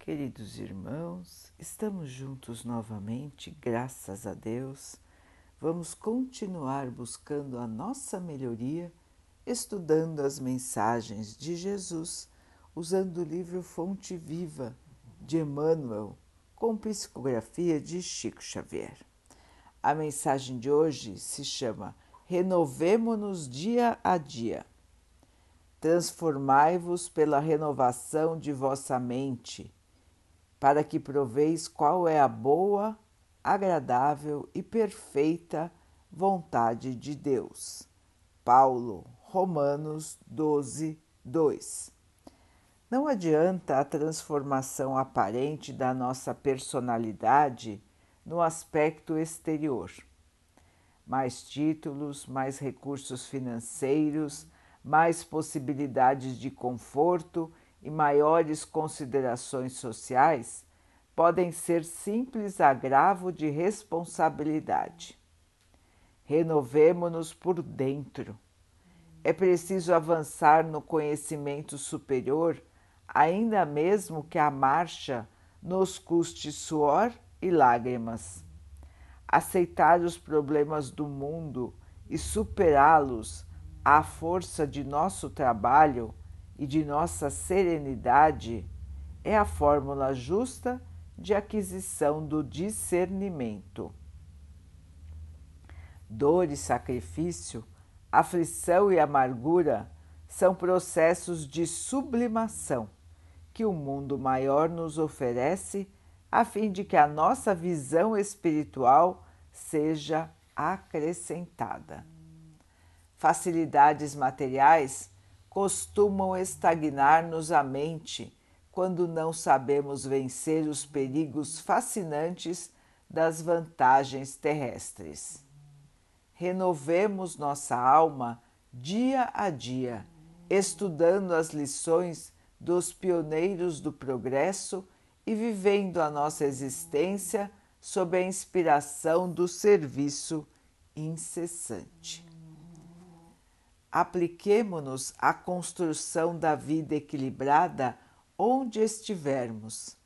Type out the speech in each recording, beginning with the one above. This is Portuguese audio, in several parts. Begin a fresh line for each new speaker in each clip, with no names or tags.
Queridos irmãos, estamos juntos novamente, graças a Deus. Vamos continuar buscando a nossa melhoria, estudando as mensagens de Jesus, usando o livro Fonte Viva de Emmanuel, com psicografia de Chico Xavier. A mensagem de hoje se chama Renovemo-nos dia a dia. Transformai-vos pela renovação de vossa mente para que proveis qual é a boa, agradável e perfeita vontade de Deus. Paulo, Romanos 12, 2. Não adianta a transformação aparente da nossa personalidade no aspecto exterior. Mais títulos, mais recursos financeiros, mais possibilidades de conforto e maiores considerações sociais podem ser simples agravo de responsabilidade. Renovemo-nos por dentro. É preciso avançar no conhecimento superior, ainda mesmo que a marcha nos custe suor e lágrimas. Aceitar os problemas do mundo e superá-los à força de nosso trabalho e de nossa serenidade é a fórmula justa de aquisição do discernimento. Dor e sacrifício, aflição e amargura são processos de sublimação que o mundo maior nos oferece a fim de que a nossa visão espiritual seja acrescentada. Facilidades materiais costumam estagnar-nos a mente quando não sabemos vencer os perigos fascinantes das vantagens terrestres. Renovemos nossa alma dia a dia, estudando as lições dos pioneiros do progresso e vivendo a nossa existência sob a inspiração do serviço incessante apliquemo-nos à construção da vida equilibrada onde estivermos,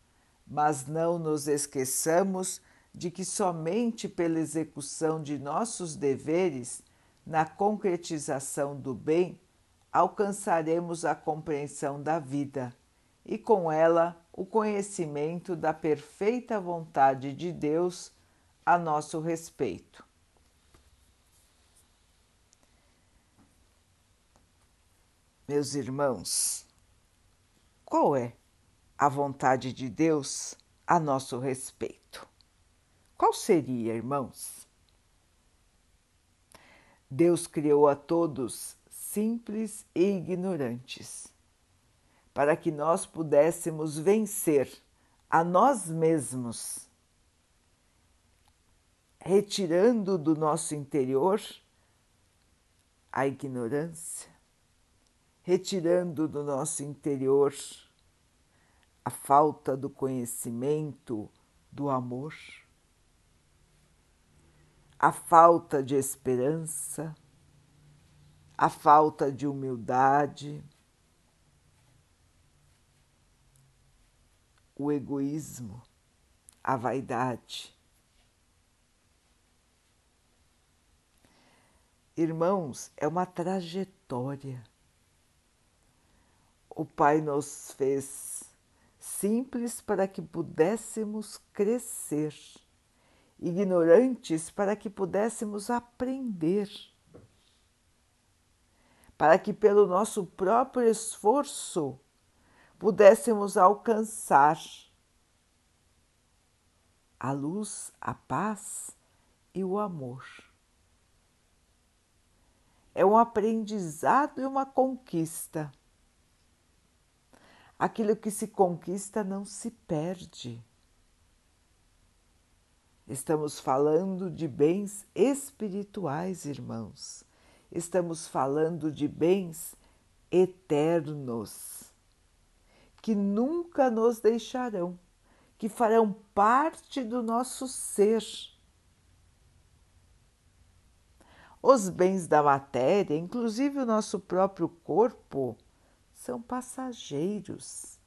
mas não nos esqueçamos de que somente pela execução de nossos deveres, na concretização do bem, alcançaremos a compreensão da vida e, com ela, o conhecimento da perfeita vontade de Deus a nosso respeito. Meus irmãos, qual é a vontade de Deus a nosso respeito? Qual seria, irmãos? Deus criou a todos simples e ignorantes, para que nós pudéssemos vencer a nós mesmos, retirando do nosso interior a ignorância, retirando do nosso interior a falta do conhecimento, do amor, a falta de esperança, a falta de humildade, o egoísmo, a vaidade. Irmãos, é uma trajetória o Pai nos fez simples para que pudéssemos crescer, ignorantes para que pudéssemos aprender, para que pelo nosso próprio esforço pudéssemos alcançar a luz, a paz e o amor. É um aprendizado e uma conquista Aquilo que se conquista não se perde. Estamos falando de bens espirituais, irmãos. Estamos falando de bens eternos, que nunca nos deixarão, que farão parte do nosso ser. Os bens da matéria, inclusive o nosso próprio corpo, são passageiros,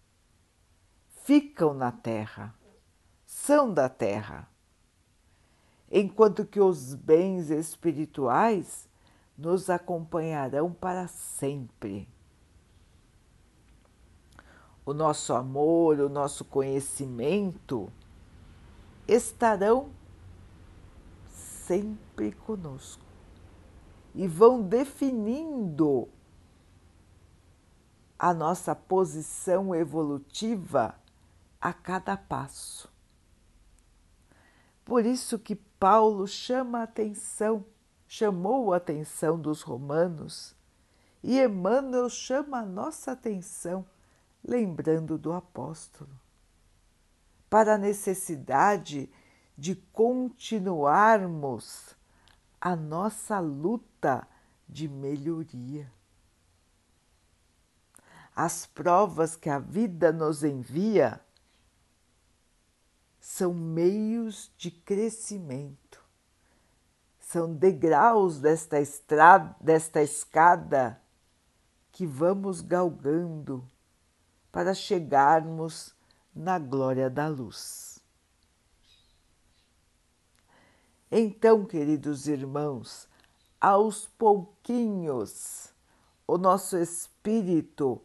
ficam na terra, são da terra, enquanto que os bens espirituais nos acompanharão para sempre. O nosso amor, o nosso conhecimento estarão sempre conosco e vão definindo a nossa posição evolutiva a cada passo. Por isso que Paulo chama a atenção, chamou a atenção dos romanos e Emmanuel chama a nossa atenção, lembrando do apóstolo, para a necessidade de continuarmos a nossa luta de melhoria. As provas que a vida nos envia são meios de crescimento, são degraus desta, estrada, desta escada que vamos galgando para chegarmos na glória da luz. Então, queridos irmãos, aos pouquinhos, o nosso espírito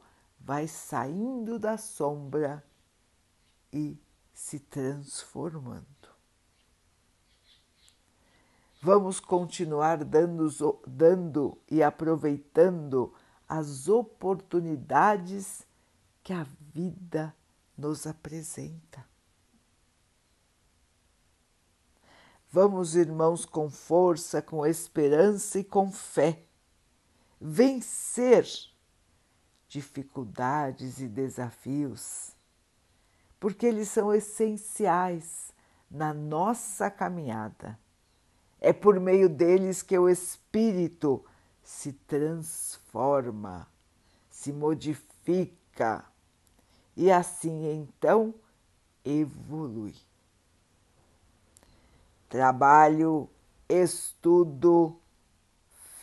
vai saindo da sombra e se transformando. Vamos continuar dando, dando e aproveitando as oportunidades que a vida nos apresenta. Vamos, irmãos, com força, com esperança e com fé, vencer dificuldades e desafios, porque eles são essenciais na nossa caminhada. É por meio deles que o espírito se transforma, se modifica e assim então evolui. Trabalho, estudo,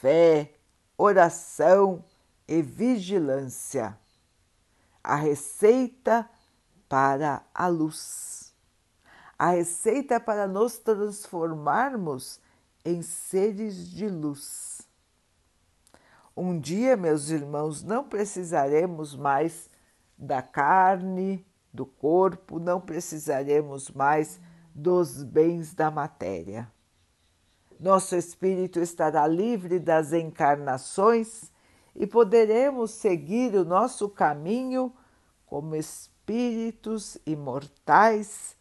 fé, oração e vigilância. A receita para a luz. A receita para nos transformarmos em seres de luz. Um dia, meus irmãos, não precisaremos mais da carne, do corpo, não precisaremos mais dos bens da matéria. Nosso espírito estará livre das encarnações e poderemos seguir o nosso caminho como espíritos imortais,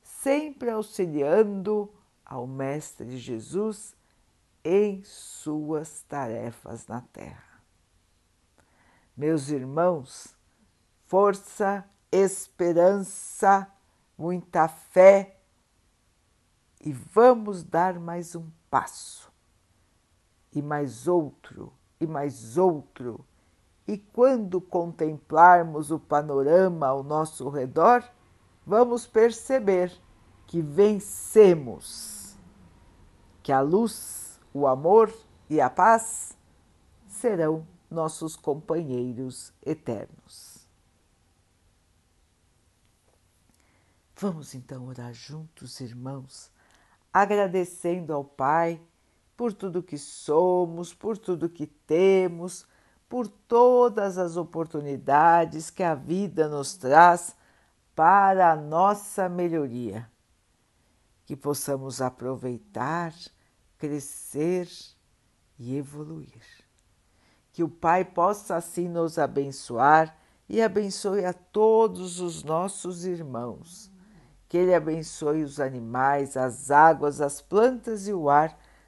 sempre auxiliando ao Mestre Jesus em suas tarefas na Terra. Meus irmãos, força, esperança, muita fé e vamos dar mais um passo e mais outro e mais outro. E quando contemplarmos o panorama ao nosso redor, vamos perceber que vencemos, que a luz, o amor e a paz serão nossos companheiros eternos. Vamos então orar juntos, irmãos, agradecendo ao Pai por tudo que somos, por tudo que temos, por todas as oportunidades que a vida nos traz para a nossa melhoria. Que possamos aproveitar, crescer e evoluir. Que o Pai possa assim nos abençoar e abençoe a todos os nossos irmãos. Que Ele abençoe os animais, as águas, as plantas e o ar